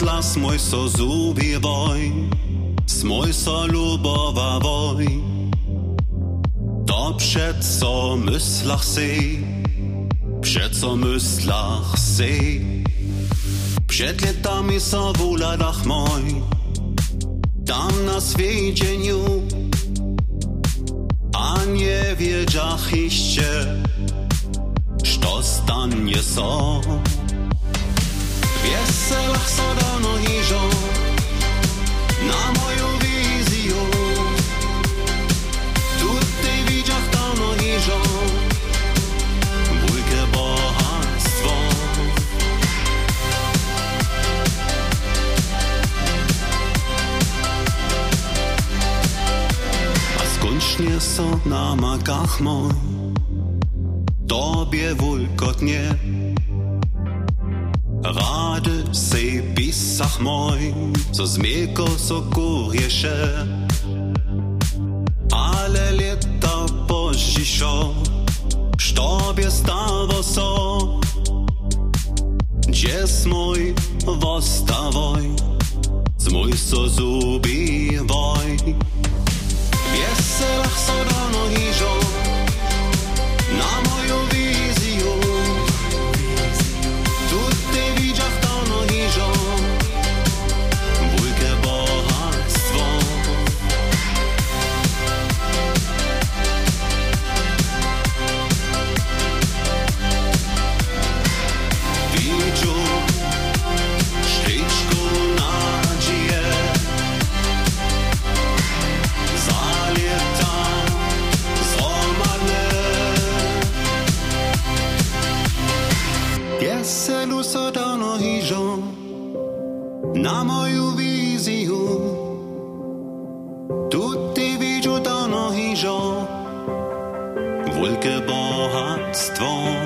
smoj so zubi voj, smoj so lubova voj. To przed co myslach si, przed co myslach si. Przed letami so w uladach moj, tam na świecie a nie wiedziach iście, co stanie so. Wieselach so Skończnie so na makach moj, tobie wulkotnie. Rady se pisach moj, co zmieko so kurjesze. Ale leta pożiszo, sztobie stawo so. Gdzie smój wostawoj, z mój so veselu sono io na moju viziu tutti vi giudano io wielkie bohactwo